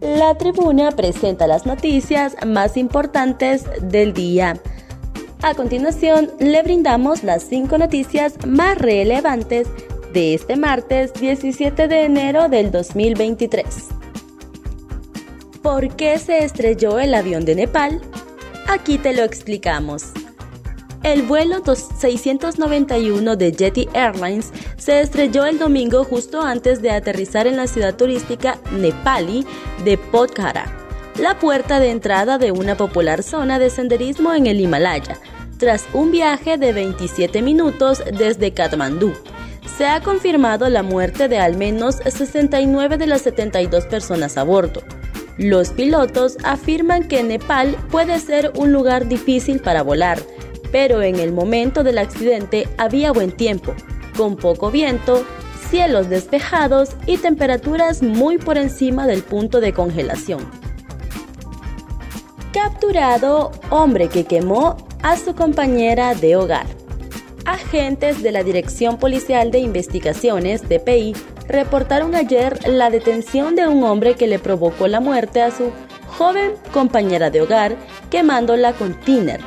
La tribuna presenta las noticias más importantes del día. A continuación, le brindamos las cinco noticias más relevantes de este martes 17 de enero del 2023. ¿Por qué se estrelló el avión de Nepal? Aquí te lo explicamos. El vuelo 691 de Jetty Airlines se estrelló el domingo justo antes de aterrizar en la ciudad turística nepali de Pokhara, la puerta de entrada de una popular zona de senderismo en el Himalaya, tras un viaje de 27 minutos desde Katmandú. Se ha confirmado la muerte de al menos 69 de las 72 personas a bordo. Los pilotos afirman que Nepal puede ser un lugar difícil para volar, pero en el momento del accidente había buen tiempo, con poco viento, cielos despejados y temperaturas muy por encima del punto de congelación. Capturado hombre que quemó a su compañera de hogar. Agentes de la Dirección Policial de Investigaciones, DPI, reportaron ayer la detención de un hombre que le provocó la muerte a su joven compañera de hogar quemándola con tiner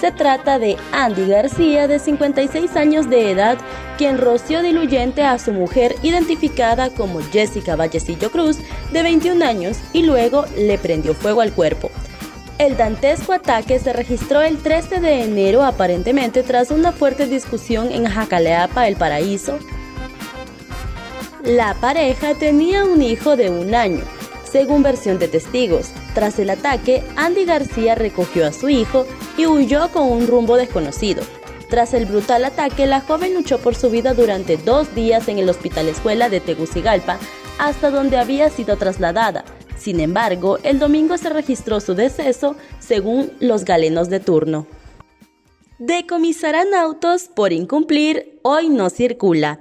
se trata de Andy García, de 56 años de edad, quien roció diluyente a su mujer identificada como Jessica Vallecillo Cruz, de 21 años, y luego le prendió fuego al cuerpo. El dantesco ataque se registró el 13 de enero aparentemente tras una fuerte discusión en Jacaleapa, El Paraíso. La pareja tenía un hijo de un año, según versión de testigos. Tras el ataque, Andy García recogió a su hijo y huyó con un rumbo desconocido. Tras el brutal ataque, la joven luchó por su vida durante dos días en el Hospital Escuela de Tegucigalpa, hasta donde había sido trasladada. Sin embargo, el domingo se registró su deceso, según los galenos de turno. Decomisarán autos por incumplir, hoy no circula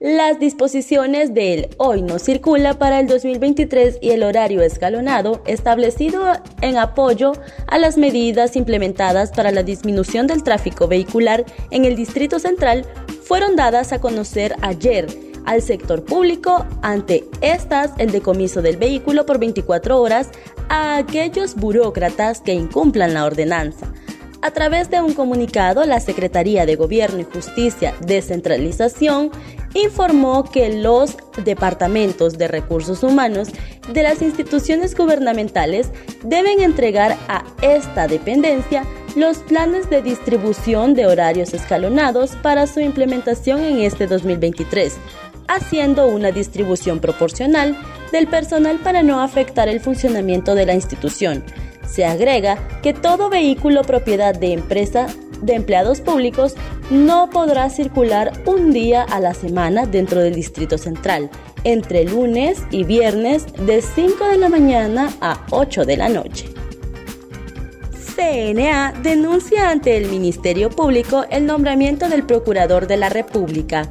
las disposiciones del hoy no circula para el 2023 y el horario escalonado establecido en apoyo a las medidas implementadas para la disminución del tráfico vehicular en el Distrito Central fueron dadas a conocer ayer al sector público, ante estas el decomiso del vehículo por 24 horas a aquellos burócratas que incumplan la ordenanza. A través de un comunicado, la Secretaría de Gobierno y Justicia Descentralización informó que los departamentos de recursos humanos de las instituciones gubernamentales deben entregar a esta dependencia los planes de distribución de horarios escalonados para su implementación en este 2023, haciendo una distribución proporcional del personal para no afectar el funcionamiento de la institución. Se agrega que todo vehículo propiedad de empresa de empleados públicos no podrá circular un día a la semana dentro del Distrito Central, entre lunes y viernes de 5 de la mañana a 8 de la noche. CNA denuncia ante el Ministerio Público el nombramiento del Procurador de la República.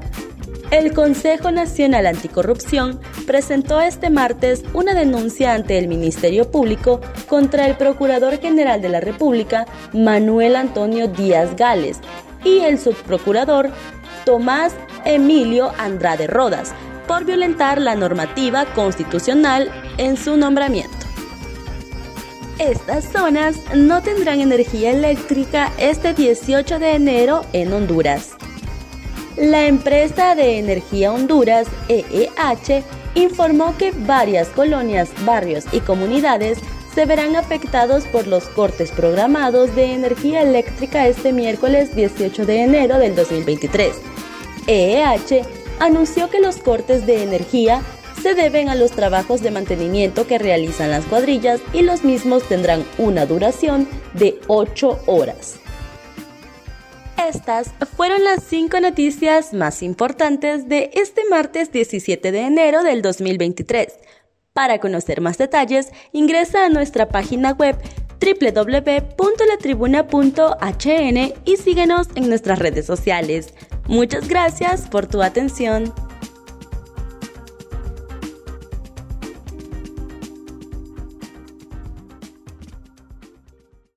El Consejo Nacional Anticorrupción presentó este martes una denuncia ante el Ministerio Público contra el Procurador General de la República, Manuel Antonio Díaz Gales, y el subprocurador Tomás Emilio Andrade Rodas, por violentar la normativa constitucional en su nombramiento. Estas zonas no tendrán energía eléctrica este 18 de enero en Honduras. La empresa de energía Honduras, EEH, informó que varias colonias, barrios y comunidades se verán afectados por los cortes programados de energía eléctrica este miércoles 18 de enero del 2023. EEH anunció que los cortes de energía se deben a los trabajos de mantenimiento que realizan las cuadrillas y los mismos tendrán una duración de 8 horas. Estas fueron las cinco noticias más importantes de este martes 17 de enero del 2023. Para conocer más detalles, ingresa a nuestra página web www.latribuna.hn y síguenos en nuestras redes sociales. Muchas gracias por tu atención.